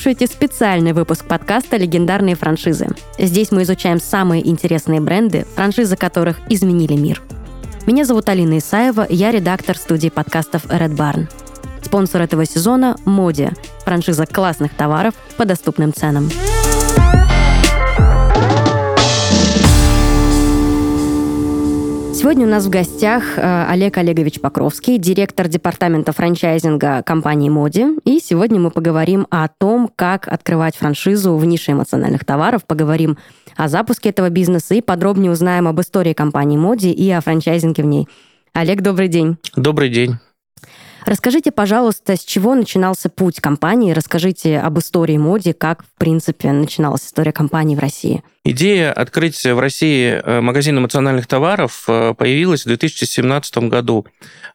слушаете специальный выпуск подкаста «Легендарные франшизы». Здесь мы изучаем самые интересные бренды, франшизы которых изменили мир. Меня зовут Алина Исаева, я редактор студии подкастов Red Barn. Спонсор этого сезона – Моди, франшиза классных товаров по доступным ценам. Сегодня у нас в гостях э, Олег Олегович Покровский, директор департамента франчайзинга компании Моди. И сегодня мы поговорим о том, как открывать франшизу в нише эмоциональных товаров, поговорим о запуске этого бизнеса и подробнее узнаем об истории компании Моди и о франчайзинге в ней. Олег, добрый день. Добрый день. Расскажите, пожалуйста, с чего начинался путь компании? Расскажите об истории моди, как, в принципе, начиналась история компании в России. Идея открыть в России э, магазин эмоциональных товаров э, появилась в 2017 году.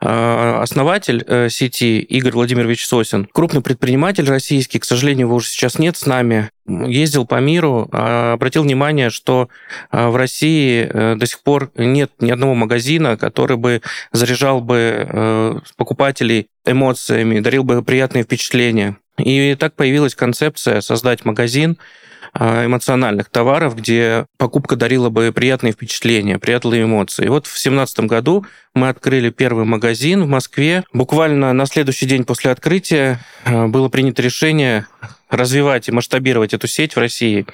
Э, основатель сети Игорь Владимирович Сосин, крупный предприниматель российский, к сожалению, его уже сейчас нет с нами, ездил по миру, обратил внимание, что в России до сих пор нет ни одного магазина, который бы заряжал бы покупателей эмоциями, дарил бы приятные впечатления. И так появилась концепция создать магазин, а, эмоциональных товаров, где покупка дарила бы приятные впечатления, приятные эмоции. И вот в 2017 году мы открыли первый магазин в Москве. Буквально на следующий день после открытия а, было принято решение развивать и масштабировать эту сеть в России.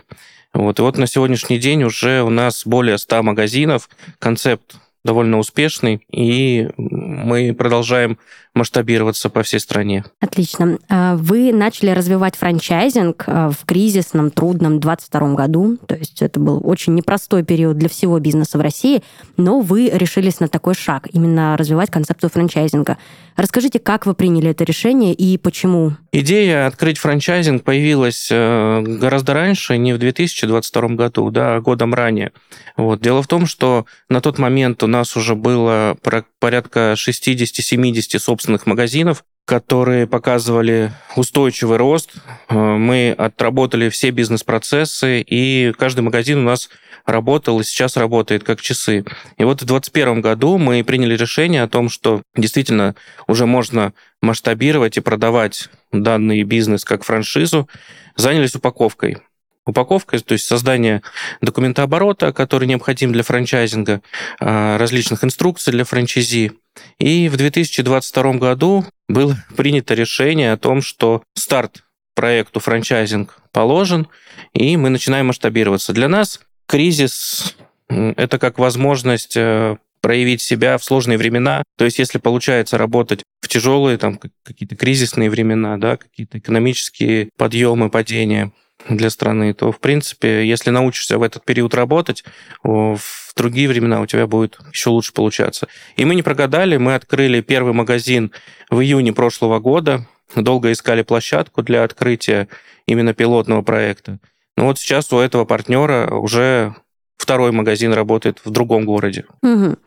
Вот. И вот на сегодняшний день уже у нас более 100 магазинов. Концепт довольно успешный, и мы продолжаем масштабироваться по всей стране. Отлично. А вы начали развивать франчайзинг а, в кризисном, трудном 22 году, то есть это был очень непростой период для всего бизнеса в России, но вы решились на такой шаг, именно развивать концепцию франчайзинга. Расскажите, как вы приняли это решение и почему? Идея открыть франчайзинг появилась э, гораздо раньше, не в 2022 году, да, а годом ранее. Вот. Дело в том, что на тот момент у нас уже было порядка 60-70 собственных магазинов, которые показывали устойчивый рост. Э, мы отработали все бизнес-процессы, и каждый магазин у нас работал и сейчас работает как часы. И вот в 2021 году мы приняли решение о том, что действительно уже можно масштабировать и продавать данный бизнес как франшизу. Занялись упаковкой упаковкой, то есть создание документооборота, который необходим для франчайзинга, а, различных инструкций для франчайзи. И в 2022 году было принято решение о том, что старт проекту франчайзинг положен, и мы начинаем масштабироваться. Для нас кризис – это как возможность э, проявить себя в сложные времена. То есть, если получается работать в тяжелые, там, какие-то кризисные времена, да, какие-то экономические подъемы, падения, для страны, то, в принципе, если научишься в этот период работать, в другие времена у тебя будет еще лучше получаться. И мы не прогадали, мы открыли первый магазин в июне прошлого года, долго искали площадку для открытия именно пилотного проекта. Но вот сейчас у этого партнера уже второй магазин работает в другом городе. Угу.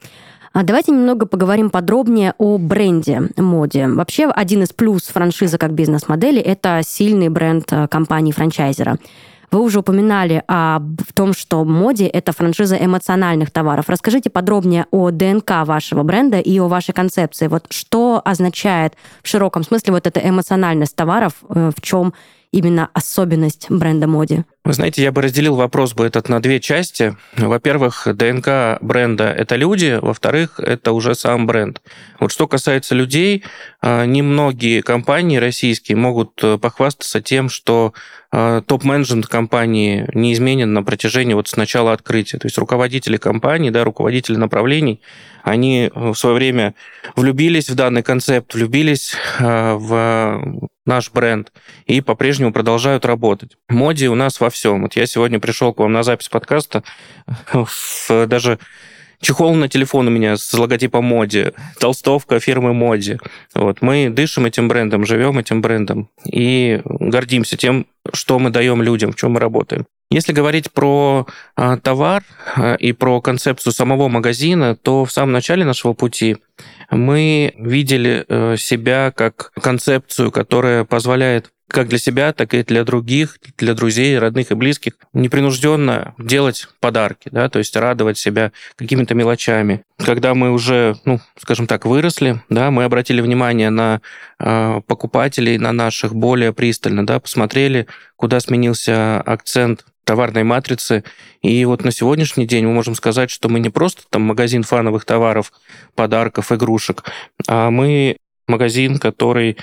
А давайте немного поговорим подробнее о бренде моде. Вообще, один из плюс франшизы как бизнес-модели – это сильный бренд э, компании-франчайзера. Вы уже упоминали о том, что моде это франшиза эмоциональных товаров. Расскажите подробнее о ДНК вашего бренда и о вашей концепции. Вот что означает в широком смысле вот эта эмоциональность товаров, э, в чем именно особенность бренда моди? Вы знаете, я бы разделил вопрос бы этот на две части. Во-первых, ДНК бренда – это люди, во-вторых, это уже сам бренд. Вот что касается людей, а, немногие компании российские могут э, похвастаться тем, что а, топ-менеджмент компании не изменен на протяжении вот с начала открытия. То есть руководители компании, да, руководители направлений, они в свое время влюбились в данный концепт, влюбились а, в наш бренд и по-прежнему продолжают работать. Моди у нас во всем. Вот я сегодня пришел к вам на запись подкаста, даже чехол на телефон у меня с логотипом Моди, толстовка фирмы Моди. Вот. Мы дышим этим брендом, живем этим брендом и гордимся тем, что мы даем людям, в чем мы работаем. Если говорить про а, товар а, и про концепцию самого магазина, то в самом начале нашего пути мы видели э, себя как концепцию, которая позволяет как для себя, так и для других, для друзей, родных и близких, непринужденно делать подарки, да, то есть радовать себя какими-то мелочами. Когда мы уже, ну, скажем так, выросли, да, мы обратили внимание на э, покупателей, на наших более пристально, да, посмотрели, куда сменился акцент товарной матрицы. И вот на сегодняшний день мы можем сказать, что мы не просто там магазин фановых товаров, подарков, игрушек, а мы магазин, который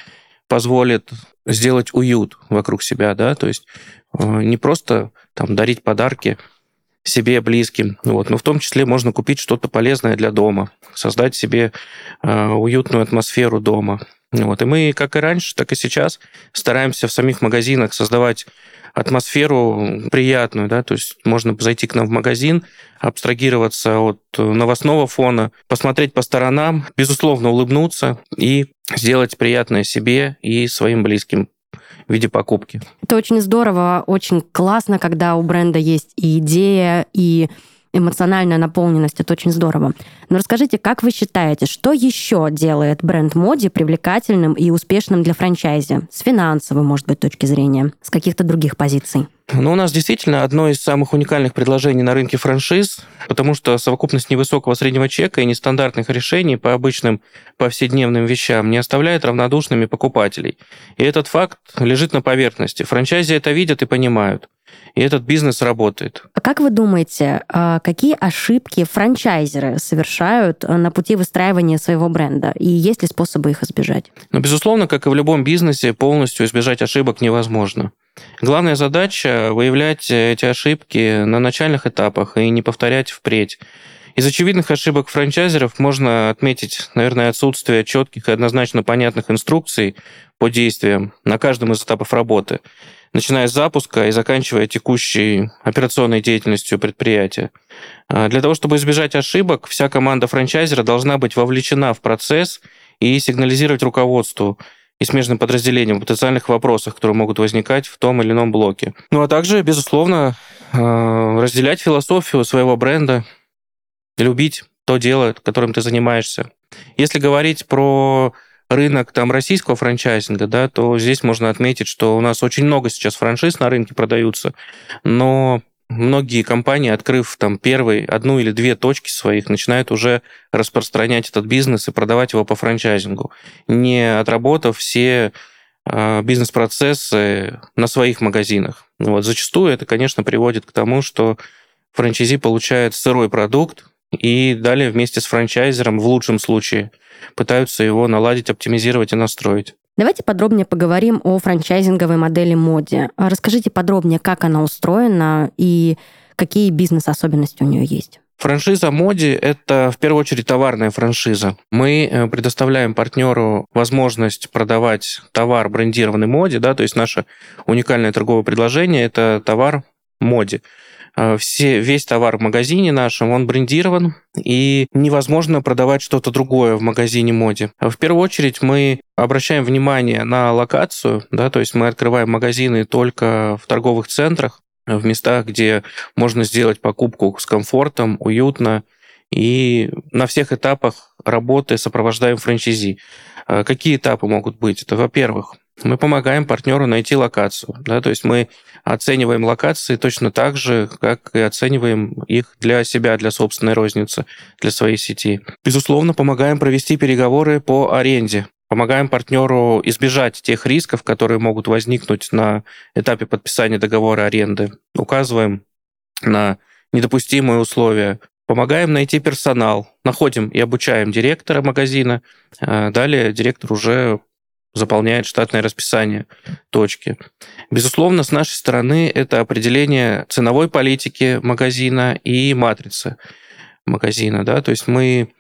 позволит сделать уют вокруг себя, да, то есть э, не просто там дарить подарки себе, близким, вот, но в том числе можно купить что-то полезное для дома, создать себе э, уютную атмосферу дома. Вот. И мы, как и раньше, так и сейчас стараемся в самих магазинах создавать атмосферу приятную, да, то есть можно зайти к нам в магазин, абстрагироваться от новостного фона, посмотреть по сторонам, безусловно, улыбнуться и сделать приятное себе и своим близким в виде покупки. Это очень здорово, очень классно, когда у бренда есть и идея, и эмоциональная наполненность. Это очень здорово. Но расскажите, как вы считаете, что еще делает бренд Моди привлекательным и успешным для франчайзи? С финансовой, может быть, точки зрения, с каких-то других позиций? Ну, у нас действительно одно из самых уникальных предложений на рынке франшиз, потому что совокупность невысокого среднего чека и нестандартных решений по обычным повседневным вещам не оставляет равнодушными покупателей. И этот факт лежит на поверхности. Франчайзи это видят и понимают и этот бизнес работает. А как вы думаете, а, какие ошибки франчайзеры совершают а, на пути выстраивания своего бренда? И есть ли способы их избежать? Ну, безусловно, как и в любом бизнесе, полностью избежать ошибок невозможно. Главная задача – выявлять эти ошибки на начальных этапах и не повторять впредь. Из очевидных ошибок франчайзеров можно отметить, наверное, отсутствие четких и однозначно понятных инструкций по действиям на каждом из этапов работы – начиная с запуска и заканчивая текущей операционной деятельностью предприятия. А, для того, чтобы избежать ошибок, вся команда франчайзера должна быть вовлечена в процесс и сигнализировать руководству и смежным подразделениям в потенциальных вопросах, которые могут возникать в том или ином блоке. Ну а также, безусловно, а, разделять философию своего бренда, любить то дело, которым ты занимаешься. Если говорить про рынок там российского франчайзинга, да, то здесь можно отметить, что у нас очень много сейчас франшиз на рынке продаются, но многие компании, открыв там первые одну или две точки своих, начинают уже распространять этот бизнес и продавать его по франчайзингу, не отработав все а, бизнес-процессы на своих магазинах. Вот. Зачастую это, конечно, приводит к тому, что франчайзи получает сырой продукт, и далее вместе с франчайзером, в лучшем случае, пытаются его наладить, оптимизировать и настроить. Давайте подробнее поговорим о франчайзинговой модели Моди. Расскажите подробнее, как она устроена и какие бизнес-особенности у нее есть. Франшиза Моди – это в первую очередь товарная франшиза. Мы э, предоставляем партнеру возможность продавать товар брендированный Моди, да, то есть наше уникальное торговое предложение – это товар Моди. Э, все, весь товар в магазине нашем, он брендирован, и невозможно продавать что-то другое в магазине моде. В первую очередь мы обращаем внимание на локацию, да, то есть мы открываем магазины только в торговых центрах, в местах, где можно сделать покупку с комфортом, уютно, и на всех этапах работы сопровождаем франчайзи. Э, какие этапы могут быть? Это, во-первых, мы помогаем партнеру найти локацию. Да, то есть мы оцениваем локации точно так же, как и оцениваем их для себя, для собственной розницы, для своей сети. Безусловно, помогаем провести переговоры по аренде. Помогаем партнеру избежать тех рисков, которые могут возникнуть на этапе подписания договора аренды. Указываем на недопустимые условия. Помогаем найти персонал. Находим и обучаем директора магазина. А далее директор уже заполняет штатное расписание точки. Безусловно, с нашей стороны это определение ценовой политики магазина и матрицы магазина. Да? То есть мы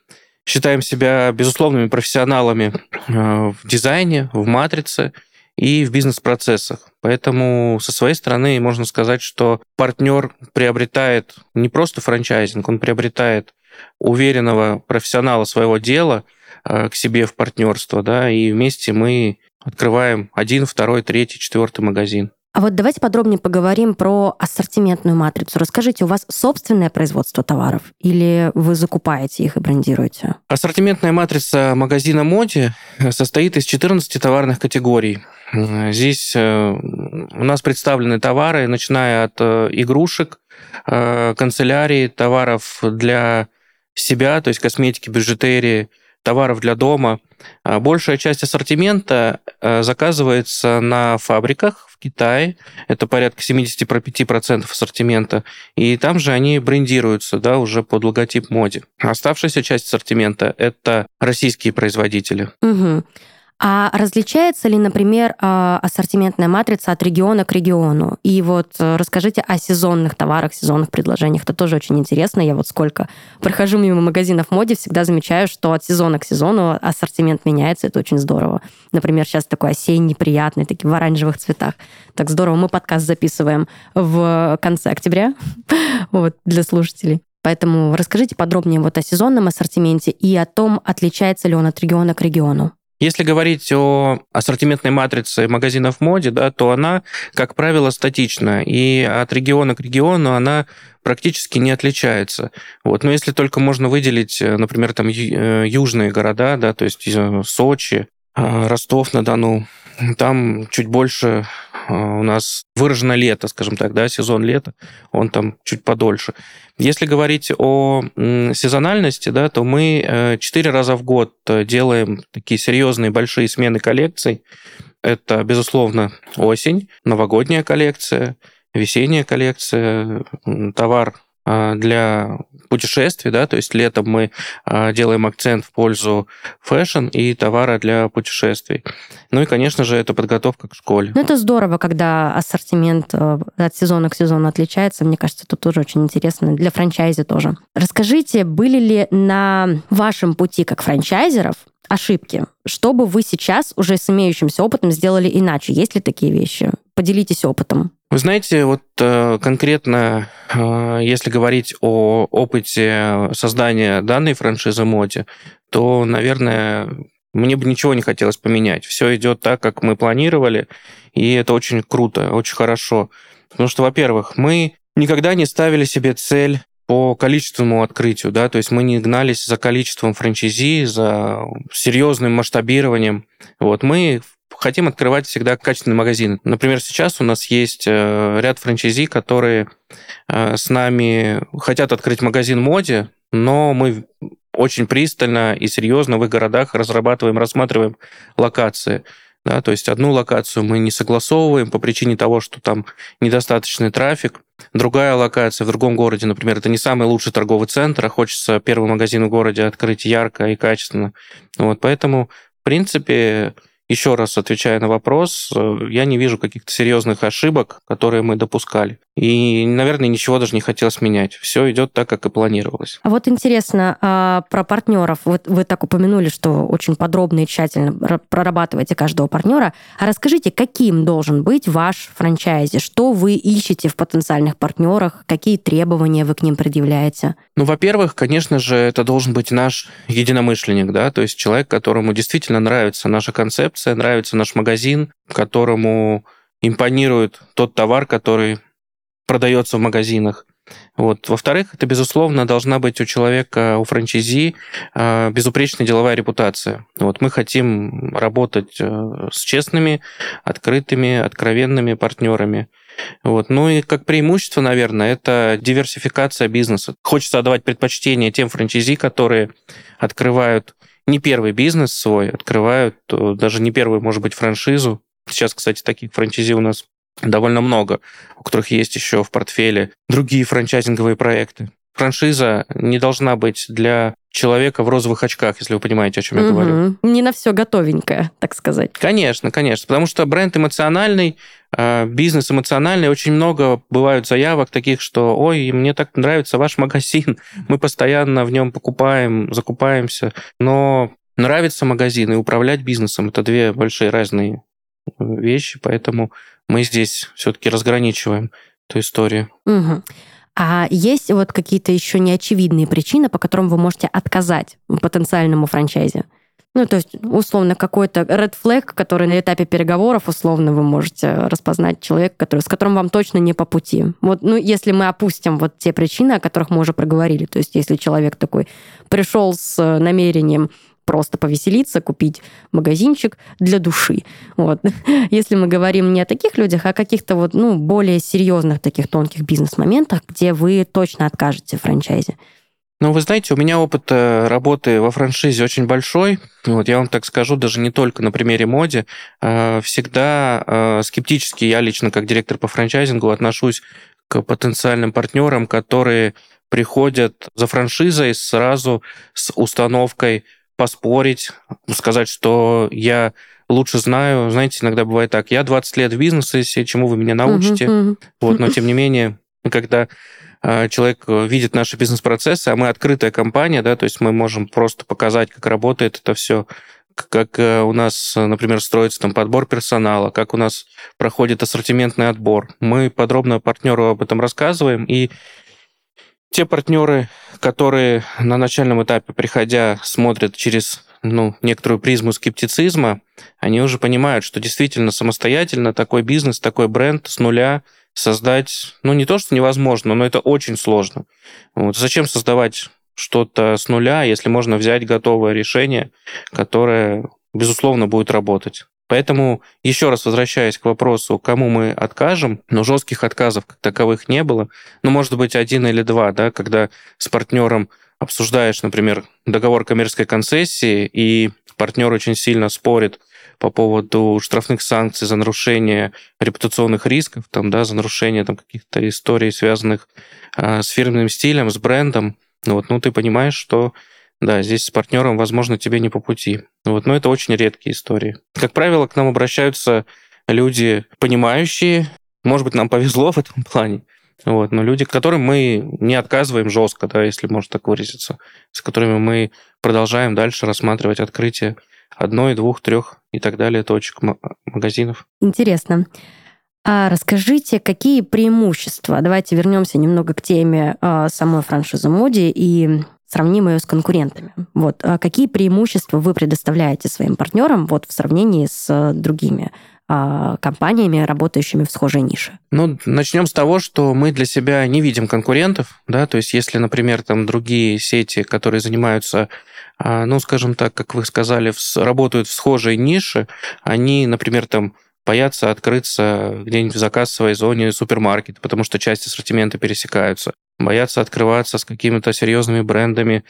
считаем себя безусловными профессионалами э, в дизайне, в матрице и в бизнес-процессах. Поэтому со своей стороны можно сказать, что партнер приобретает не просто франчайзинг, он приобретает уверенного профессионала своего дела – к себе в партнерство, да, и вместе мы открываем один, второй, третий, четвертый магазин. А вот давайте подробнее поговорим про ассортиментную матрицу. Расскажите, у вас собственное производство товаров или вы закупаете их и брендируете? Ассортиментная матрица магазина Моди состоит из 14 товарных категорий. Здесь э, у нас представлены товары, начиная от э, игрушек, э, канцелярии, товаров для себя, то есть косметики, бижутерии, товаров для дома. А большая часть ассортимента заказывается на фабриках в Китае. Это порядка 75% ассортимента. И там же они брендируются да, уже под логотип моде. Оставшаяся часть ассортимента – это российские производители. Угу. А различается ли, например, а, ассортиментная матрица от региона к региону? И вот э, расскажите о сезонных товарах, сезонных предложениях. Это тоже очень интересно. Я вот сколько прохожу мимо магазинов моде, всегда замечаю, что от сезона к сезону ассортимент меняется. Это очень здорово. Например, сейчас такой осенний, приятный, такие в оранжевых цветах. Так здорово. Мы подкаст записываем в конце октября вот, для слушателей. Поэтому расскажите подробнее вот о сезонном ассортименте и о том, отличается ли он от региона к региону. Если говорить о ассортиментной матрице магазинов в моде, да, то она, как правило, статична, и от региона к региону она практически не отличается. Вот. Но если только можно выделить, э, например, там э, южные города, да, то есть э, Сочи, Ростов-на-Дону, там чуть больше у нас выражено лето, скажем так, да, сезон лета, он там чуть подольше. Если говорить о сезональности, да, то мы четыре раза в год делаем такие серьезные большие смены коллекций. Это, безусловно, осень, новогодняя коллекция, весенняя коллекция, товар для путешествий, да, то есть летом мы а, делаем акцент в пользу fashion и товара для путешествий. Ну и, конечно же, это подготовка к школе. Ну, это здорово, когда ассортимент э, от сезона к сезону отличается. Мне кажется, это тоже очень интересно для франчайзи тоже. Расскажите, были ли на вашем пути как франчайзеров ошибки? Что бы вы сейчас уже с имеющимся опытом сделали иначе? Есть ли такие вещи? Поделитесь опытом. Вы знаете, вот э, конкретно, э, если говорить о опыте создания данной франшизы моде, то, наверное, мне бы ничего не хотелось поменять. Все идет так, как мы планировали, и это очень круто, очень хорошо. Потому что, во-первых, мы никогда не ставили себе цель по количественному открытию, да, то есть мы не гнались за количеством франчайзи, за серьезным масштабированием. Вот мы хотим открывать всегда качественные магазины. Например, сейчас у нас есть э, ряд франчайзи, которые э, с нами хотят открыть магазин моде, но мы очень пристально и серьезно в их городах разрабатываем, рассматриваем локации. Да, то есть одну локацию мы не согласовываем по причине того, что там недостаточный трафик. Другая локация в другом городе, например, это не самый лучший торговый центр, а хочется первый магазин в городе открыть ярко и качественно. Вот, поэтому, в принципе, еще раз отвечая на вопрос, э, я не вижу каких-то серьезных ошибок, которые мы допускали. И, наверное, ничего даже не хотелось менять. Все идет так, как и планировалось. А вот интересно, а про партнеров. Вот вы так упомянули, что очень подробно и тщательно прорабатываете каждого партнера. А расскажите, каким должен быть ваш франчайзи? Что вы ищете в потенциальных партнерах? Какие требования вы к ним предъявляете? Ну, во-первых, конечно же, это должен быть наш единомышленник, да, то есть человек, которому действительно нравится наша концепция, нравится наш магазин, которому импонирует тот товар, который продается в магазинах. Вот. Во-вторых, это, безусловно, должна быть у человека, у франчайзи а, безупречная деловая репутация. Вот. Мы хотим работать э, с честными, открытыми, откровенными партнерами. Вот. Ну и как преимущество, наверное, это диверсификация бизнеса. Хочется отдавать предпочтение тем франчайзи, которые открывают не первый бизнес свой, открывают э, даже не первую, может быть, франшизу. Сейчас, кстати, таких франчайзи у нас довольно много, у которых есть еще в портфеле другие франчайзинговые проекты. Франшиза не должна быть для человека в розовых очках, если вы понимаете, о чем я угу. говорю. Не на все готовенькое, так сказать. Конечно, конечно. Потому что бренд эмоциональный, бизнес эмоциональный. Очень много бывают заявок таких, что ой, мне так нравится ваш магазин, мы постоянно в нем покупаем, закупаемся. Но нравится магазин и управлять бизнесом это две большие разные вещи, поэтому мы здесь все-таки разграничиваем эту историю. Угу. А есть вот какие-то еще неочевидные причины, по которым вы можете отказать потенциальному франчайзе? Ну, то есть, условно, какой-то red flag, который на этапе переговоров, условно, вы можете распознать человека, который, с которым вам точно не по пути. Вот, ну, если мы опустим вот те причины, о которых мы уже проговорили, то есть, если человек такой пришел с намерением просто повеселиться, купить магазинчик для души. Вот. Если мы говорим не о таких людях, а о каких-то вот, ну, более серьезных таких тонких бизнес-моментах, где вы точно откажете франчайзе. Ну, вы знаете, у меня опыт э, работы во франшизе очень большой. Вот я вам так скажу, даже не только на примере моде. А всегда э, скептически я лично, как директор по франчайзингу, отношусь к потенциальным партнерам, которые приходят за франшизой сразу с установкой поспорить, сказать, что я лучше знаю. Знаете, иногда бывает так, я 20 лет в бизнесе, чему вы меня научите. Uh-huh, uh-huh. Вот, но тем не менее, когда человек э, видит наши бизнес-процессы, а мы открытая компания, да, то есть мы можем просто показать, как работает это все, как э, у нас, например, строится там подбор персонала, как у нас проходит ассортиментный отбор. Мы подробно партнеру об этом рассказываем, и те партнеры, которые на начальном этапе, приходя, смотрят через ну, некоторую призму скептицизма, они уже понимают, что действительно самостоятельно такой бизнес, такой бренд с нуля – создать, ну, не то, что невозможно, но это очень сложно. Вот. Зачем создавать что-то с нуля, если можно взять готовое решение, которое, безусловно, будет работать. Поэтому, еще раз возвращаясь к вопросу, кому мы откажем, но жестких отказов как таковых не было. Ну, может быть, один или два, да, когда с партнером обсуждаешь, например, договор коммерческой концессии, и партнер очень сильно спорит по поводу штрафных санкций за нарушение репутационных рисков, там, да, за нарушение там, каких-то историй, связанных э, с фирменным стилем, с брендом, вот, ну, ты понимаешь, что да, здесь с партнером, возможно, тебе не по пути. Вот, но это очень редкие истории. Как правило, к нам обращаются люди, понимающие, может быть, нам повезло в этом плане, вот, но люди, которым мы не отказываем жестко, да, если можно так выразиться, с которыми мы продолжаем дальше рассматривать открытие одной, двух, трех и так далее точек магазинов. Интересно. А расскажите, какие преимущества? Давайте вернемся немного к теме а, самой франшизы Моди и сравним ее с конкурентами. Вот а какие преимущества вы предоставляете своим партнерам вот в сравнении с другими а, компаниями, работающими в схожей нише? Ну, начнем с того, что мы для себя не видим конкурентов, да, то есть если, например, там другие сети, которые занимаются а, ну, скажем так, как вы сказали, работают в схожей нише, они, например, там боятся открыться где-нибудь в заказовой зоне супермаркета, потому что части ассортимента пересекаются. Боятся открываться с какими-то серьезными брендами,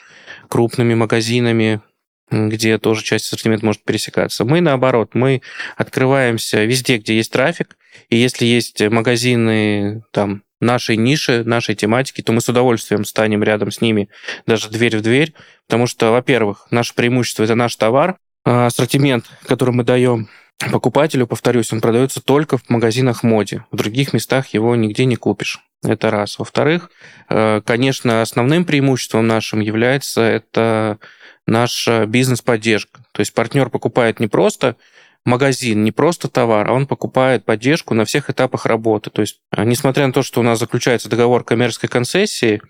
крупными магазинами, где тоже часть ассортимента может пересекаться. Мы, наоборот, мы открываемся везде, где есть трафик, и если есть магазины там нашей ниши, нашей тематики, то мы с удовольствием станем рядом с ними, даже дверь в дверь, потому что, во-первых, наше преимущество – это наш товар, а ассортимент, который мы даем покупателю, повторюсь, он продается только в магазинах моде. В других местах его нигде не купишь. Это раз. Во-вторых, э, конечно, основным преимуществом нашим является это наша бизнес-поддержка. То есть партнер покупает не просто магазин, не просто товар, а он покупает поддержку на всех этапах работы. То есть, а, несмотря на то, что у нас заключается договор коммерческой концессии,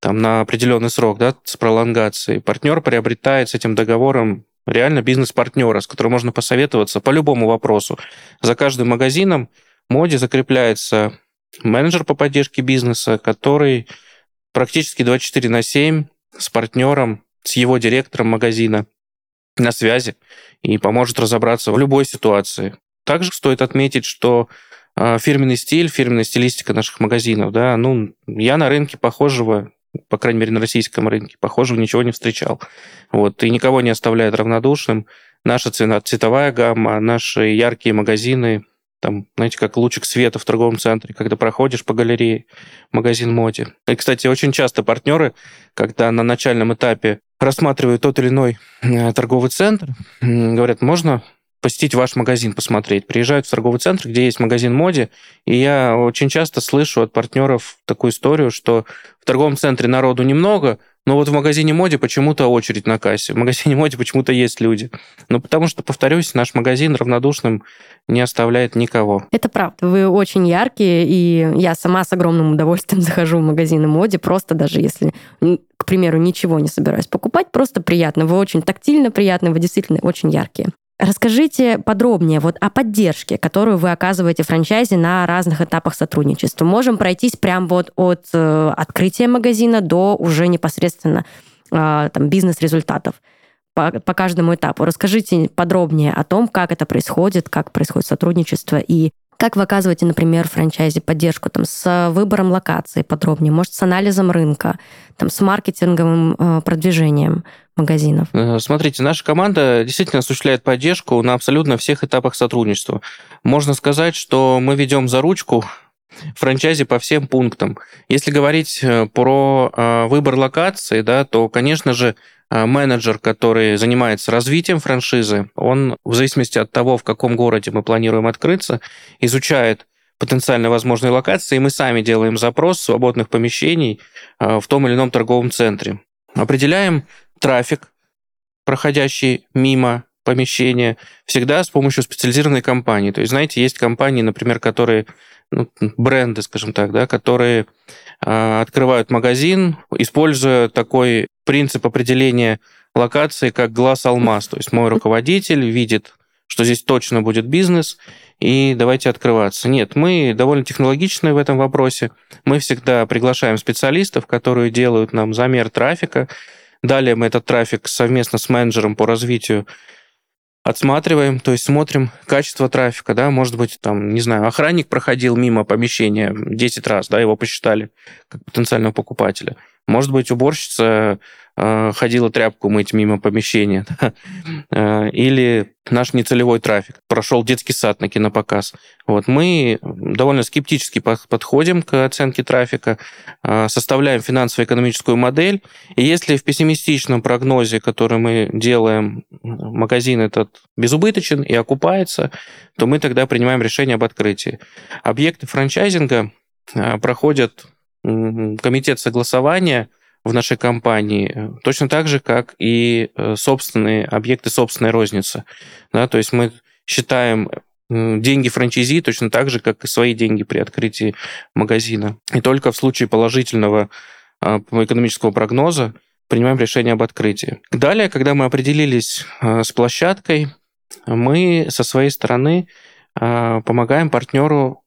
там на определенный срок, да, с пролонгацией, партнер приобретает с этим договором реально бизнес-партнера, с которым можно посоветоваться по любому вопросу. За каждым магазином моде закрепляется менеджер по поддержке бизнеса, который практически 24 на 7 с партнером, с его директором магазина на связи и поможет разобраться в любой ситуации. Также стоит отметить, что а, фирменный стиль, фирменная стилистика наших магазинов, да, ну, я на рынке похожего, по крайней мере, на российском рынке, похожего ничего не встречал. Вот, и никого не оставляет равнодушным. Наша цена, цветовая гамма, наши яркие магазины, там, знаете, как лучик света в торговом центре, когда проходишь по галерее, магазин моде. И, кстати, очень часто партнеры, когда на начальном этапе рассматривают тот или иной э, торговый центр, говорят, можно посетить ваш магазин, посмотреть. Приезжают в торговый центр, где есть магазин моде, и я очень часто слышу от партнеров такую историю, что в торговом центре народу немного, Но вот в магазине моде почему-то очередь на кассе. В магазине моде почему-то есть люди. Ну, потому что, повторюсь, наш магазин равнодушным не оставляет никого. Это правда. Вы очень яркие, и я сама с огромным удовольствием захожу в магазины моде, просто даже если, к примеру, ничего не собираюсь покупать, просто приятно. Вы очень тактильно приятны, вы действительно очень яркие. Расскажите подробнее вот о поддержке, которую вы оказываете франчайзе на разных этапах сотрудничества. Можем пройтись прямо вот от э, открытия магазина до уже непосредственно э, там, бизнес-результатов по, по каждому этапу. Расскажите подробнее о том, как это происходит, как происходит сотрудничество и как вы оказываете, например, франчайзе поддержку там, с выбором локации подробнее, может, с анализом рынка, там, с маркетинговым э, продвижением магазинов? Э, смотрите, наша команда действительно осуществляет поддержку на абсолютно всех этапах сотрудничества. Можно сказать, что мы ведем за ручку франчайзи по всем пунктам. Если говорить э, про э, выбор локации, да, то, конечно же, менеджер, который занимается развитием франшизы, он в зависимости от того, в каком городе мы планируем открыться, изучает потенциально возможные локации, и мы сами делаем запрос свободных помещений а, в том или ином торговом центре. Определяем трафик, проходящий мимо помещения, всегда с помощью специализированной компании. То есть, знаете, есть компании, например, которые, бренды, скажем так, да, которые э, открывают магазин, используя такой принцип определения локации как глаз-алмаз. То есть мой руководитель видит, что здесь точно будет бизнес, и давайте открываться. Нет, мы довольно технологичны в этом вопросе. Мы всегда приглашаем специалистов, которые делают нам замер трафика. Далее мы этот трафик совместно с менеджером по развитию отсматриваем, то есть смотрим качество трафика, да, может быть, там, не знаю, охранник проходил мимо помещения 10 раз, да, его посчитали как потенциального покупателя. Может быть, уборщица ходила тряпку мыть мимо помещения. Э, или наш нецелевой трафик. Прошел детский сад на кинопоказ. Вот мы довольно скептически подходим к оценке трафика, э, составляем финансово-экономическую модель. И если в пессимистичном прогнозе, который мы делаем, магазин этот безубыточен и окупается, то мы тогда принимаем решение об открытии. Объекты франчайзинга проходят комитет согласования в нашей компании э, точно так же, как и э, собственные объекты собственной розницы. Да, то есть мы считаем деньги франчайзи точно так же, как и свои деньги при открытии магазина. И только в случае положительного экономического прогноза принимаем решение об открытии. Далее, когда мы определились с площадкой, мы со своей стороны помогаем партнеру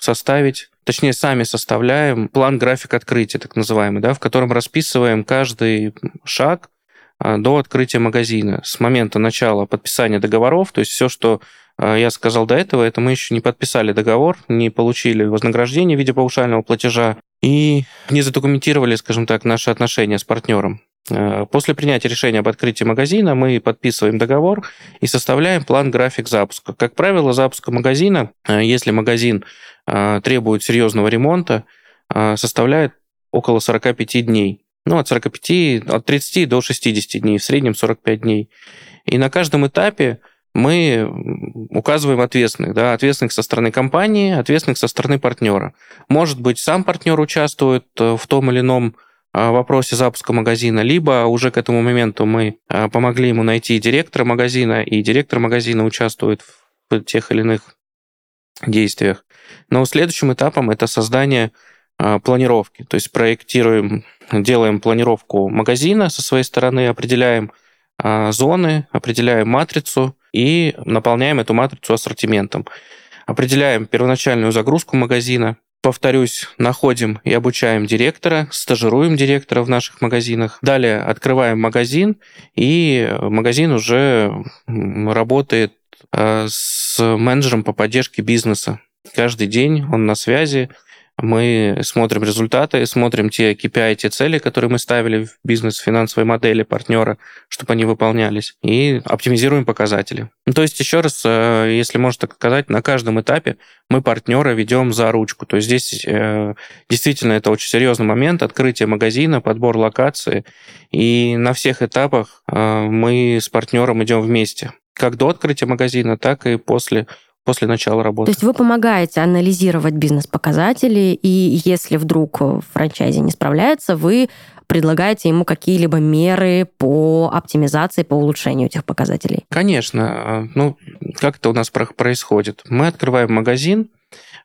составить точнее, сами составляем план график открытия, так называемый, да, в котором расписываем каждый шаг а, до открытия магазина. С момента начала подписания договоров, то есть все, что а, я сказал до этого, это мы еще не подписали договор, не получили вознаграждение в виде паушального платежа и не задокументировали, скажем так, наши отношения с партнером. А, после принятия решения об открытии магазина мы подписываем договор и составляем план-график запуска. Как правило, запуска магазина, если магазин а, требует серьезного ремонта, составляет около 45 дней. Ну, от 45, от 30 до 60 дней, в среднем 45 дней. И на каждом этапе мы указываем ответственных, да, ответственных со стороны компании, ответственных со стороны партнера. Может быть, сам партнер участвует э, в том или ином вопросе запуска магазина, либо уже к этому моменту мы помогли ему найти директора магазина, и директор магазина участвует в тех или иных действиях. Но следующим этапом это создание а, планировки. То есть проектируем, делаем планировку магазина со своей стороны, определяем а, зоны, определяем матрицу и наполняем эту матрицу ассортиментом. Определяем первоначальную загрузку магазина, повторюсь, находим и обучаем директора, стажируем директора в наших магазинах. Далее открываем магазин, и магазин уже работает а, с менеджером по поддержке бизнеса. Каждый день он на связи, мы смотрим результаты, смотрим те KPI, те цели, которые мы ставили в бизнес-финансовой модели партнера, чтобы они выполнялись, и оптимизируем показатели. Ну, то есть, еще раз, э, если можно так сказать, на каждом этапе мы партнера ведем за ручку. То есть здесь э, действительно это очень серьезный момент, открытие магазина, подбор локации, и на всех этапах э, мы с партнером идем вместе. Как до открытия магазина, так и после после начала работы. То есть вы помогаете анализировать бизнес-показатели, и если вдруг франчайзи не справляется, вы предлагаете ему какие-либо меры по оптимизации, по улучшению этих показателей? Конечно. Ну, как это у нас происходит? Мы открываем магазин,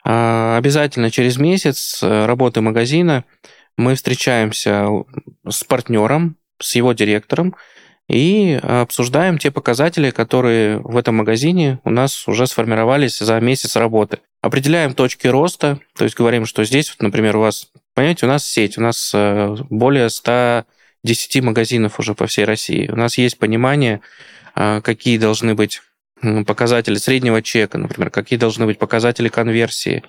а, обязательно через месяц э, работы магазина мы встречаемся с партнером, с его директором, и обсуждаем те показатели, которые в этом магазине у нас уже сформировались за месяц работы. Определяем точки роста, то есть говорим, что здесь, например, у вас, понимаете, у нас сеть, у нас э, более 110 магазинов уже по всей России. У нас есть понимание, э, какие должны быть показатели среднего чека, например, какие должны быть показатели конверсии.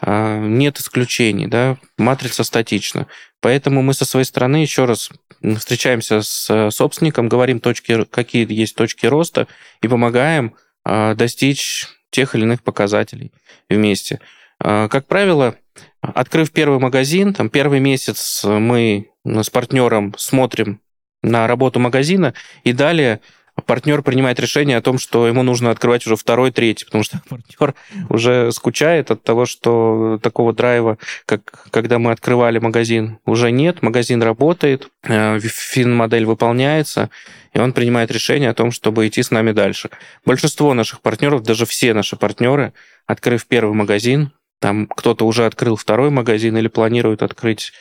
Э, нет исключений, да, матрица статична. Поэтому мы со своей стороны еще раз встречаемся с собственником, говорим, точки, какие есть точки роста, и помогаем достичь тех или иных показателей вместе. А, как правило, открыв первый магазин, там первый месяц мы с партнером смотрим на работу магазина, и далее партнер принимает решение о том, что ему нужно открывать уже второй, третий, потому что партнер уже скучает от того, что такого драйва, как когда мы открывали магазин, уже нет, магазин работает, э, фин-модель выполняется, и он принимает решение о том, чтобы идти с нами дальше. Большинство наших партнеров, даже все наши партнеры, открыв первый магазин, там кто-то уже открыл второй магазин или планирует открыть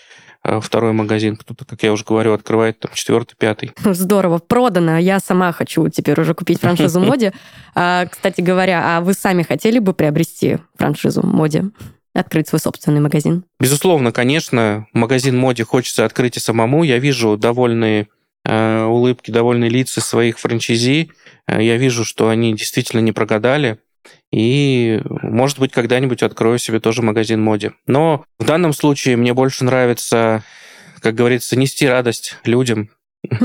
второй магазин. Кто-то, как я уже говорю, открывает там четвертый, пятый. Здорово, продано. Я сама хочу теперь уже купить франшизу Моди. А, кстати говоря, а вы сами хотели бы приобрести франшизу Моди? открыть свой собственный магазин? Безусловно, конечно, магазин моди хочется открыть и самому. Я вижу довольные Э, улыбки, довольные лица своих франчайзи. Э, я вижу, что они действительно не прогадали. И, может быть, когда-нибудь открою себе тоже магазин моде. Но в данном случае мне больше нравится, как говорится, нести радость людям.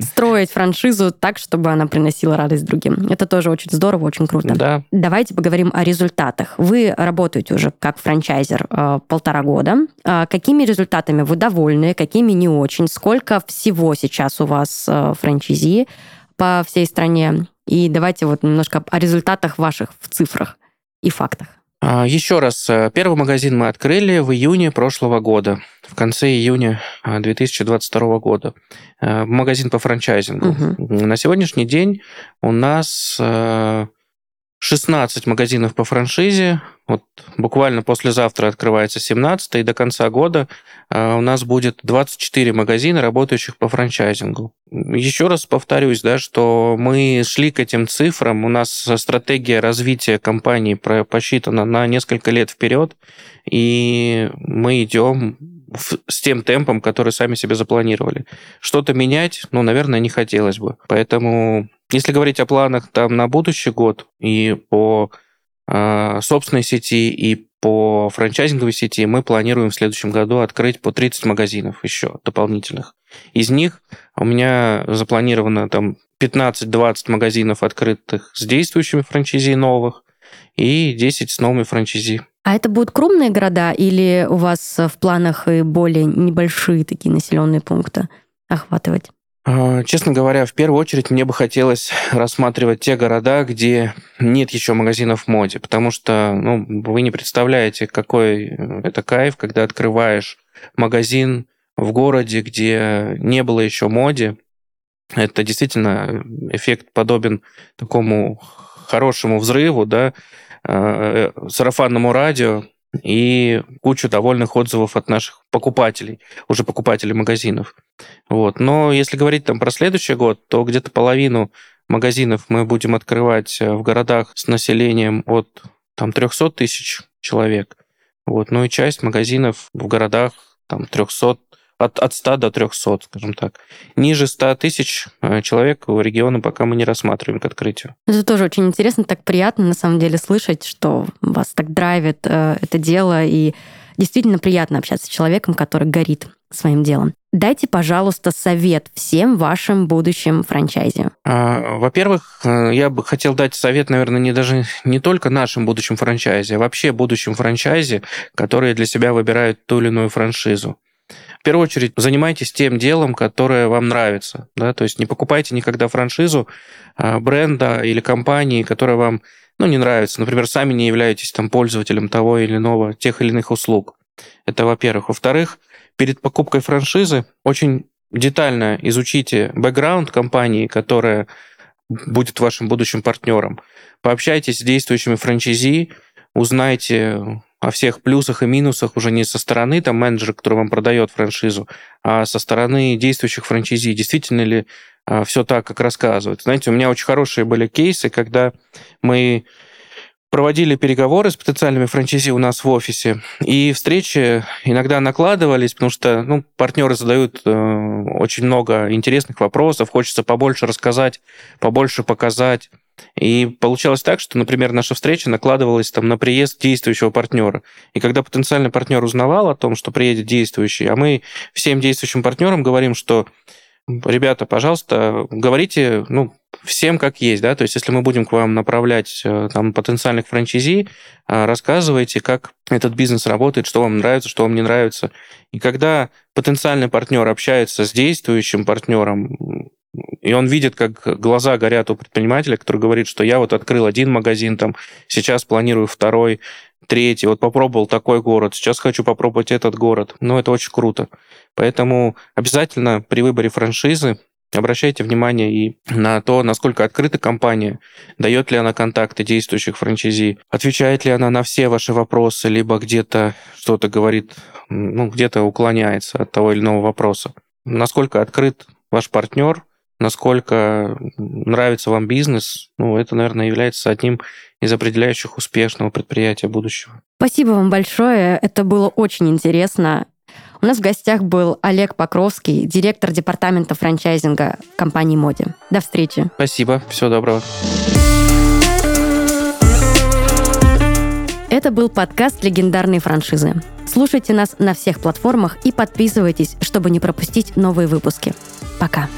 строить франшизу так, чтобы она приносила радость другим. Это тоже очень здорово, очень круто. Да. Давайте поговорим о результатах. Вы работаете уже как франчайзер э, полтора года. Э, какими результатами вы довольны, какими не очень? Сколько всего сейчас у вас э, франчайзи по всей стране? И давайте вот немножко о результатах ваших в цифрах и фактах. А, Еще раз, э, первый магазин мы открыли в июне прошлого года, в конце июня 2022 года. Э, магазин по франчайзингу. Угу. На сегодняшний день у нас э, 16 магазинов по франшизе. Вот буквально послезавтра открывается 17 и до конца года а, у нас будет 24 магазина, работающих по франчайзингу. Еще раз повторюсь, да, что мы шли к этим цифрам. У нас стратегия развития компании посчитана на несколько лет вперед, и мы идем с тем темпом, который сами себе запланировали. Что-то менять, ну, наверное, не хотелось бы. Поэтому если говорить о планах там на будущий год и по э, собственной сети, и по франчайзинговой сети, мы планируем в следующем году открыть по 30 магазинов еще дополнительных. Из них у меня запланировано там 15-20 магазинов открытых с действующими франчайзи новых и 10 с новыми франчайзи. А это будут крупные города или у вас в планах и более небольшие такие населенные пункты охватывать? А, честно говоря, в первую очередь мне бы хотелось рассматривать те города, где нет еще магазинов моде, потому что ну, вы не представляете, какой это кайф, когда открываешь магазин в городе, где не было еще моде. Это действительно эффект подобен такому хорошему взрыву, да, э, сарафанному радио, и кучу довольных отзывов от наших покупателей, уже покупателей магазинов. Вот. Но если говорить там про следующий год, то где-то половину магазинов мы будем открывать э, в городах с населением от там, 300 тысяч человек. Вот. Ну и часть магазинов в городах там, 300 от, от 100 до 300, скажем так. Ниже 100 тысяч э, человек в регионе пока мы не рассматриваем к открытию. Это тоже очень интересно, так приятно на самом деле слышать, что вас так драйвит э, это дело, и действительно приятно общаться с человеком, который горит своим делом. Дайте, пожалуйста, совет всем вашим будущим франчайзе. А, во-первых, э, я бы хотел дать совет, наверное, не даже не только нашим будущим франчайзе, а вообще будущим франчайзе, которые для себя выбирают ту или иную франшизу первую очередь занимайтесь тем делом, которое вам нравится. Да? То есть не покупайте никогда франшизу а, бренда или компании, которая вам ну, не нравится. Например, сами не являетесь там, пользователем того или иного, тех или иных услуг. Это во-первых. Во-вторых, перед покупкой франшизы очень детально изучите бэкграунд компании, которая будет вашим будущим партнером. Пообщайтесь с действующими франчайзи, узнайте о всех плюсах и минусах уже не со стороны там, менеджера, который вам продает франшизу, а со стороны действующих франчайзи. Действительно ли а, все так, как рассказывают? Знаете, у меня очень хорошие были кейсы, когда мы проводили переговоры с потенциальными франчайзи у нас в офисе, и встречи иногда накладывались, потому что ну, партнеры задают э, очень много интересных вопросов, хочется побольше рассказать, побольше показать. И получалось так, что, например, наша встреча накладывалась там на приезд действующего партнера. И когда потенциальный партнер узнавал о том, что приедет действующий, а мы всем действующим партнерам говорим, что ребята, пожалуйста, говорите, ну, всем как есть, да, то есть если мы будем к вам направлять э, там потенциальных франчайзи, э, рассказывайте, как этот бизнес работает, что вам нравится, что вам не нравится. И когда потенциальный партнер общается с действующим партнером, и он видит, как глаза горят у предпринимателя, который говорит, что я вот открыл один магазин, там, сейчас планирую второй, третий, вот попробовал такой город, сейчас хочу попробовать этот город. Ну, это очень круто. Поэтому обязательно при выборе франшизы Обращайте внимание и на то, насколько открыта компания, дает ли она контакты действующих франчайзи, отвечает ли она на все ваши вопросы, либо где-то что-то говорит, ну, где-то уклоняется от того или иного вопроса. Насколько открыт ваш партнер, насколько нравится вам бизнес, ну, это, наверное, является одним из определяющих успешного предприятия будущего. Спасибо вам большое. Это было очень интересно. У нас в гостях был Олег Покровский, директор департамента франчайзинга компании Моди. До встречи. Спасибо. Всего доброго. Это был подкаст «Легендарные франшизы». Слушайте нас на всех платформах и подписывайтесь, чтобы не пропустить новые выпуски. Пока.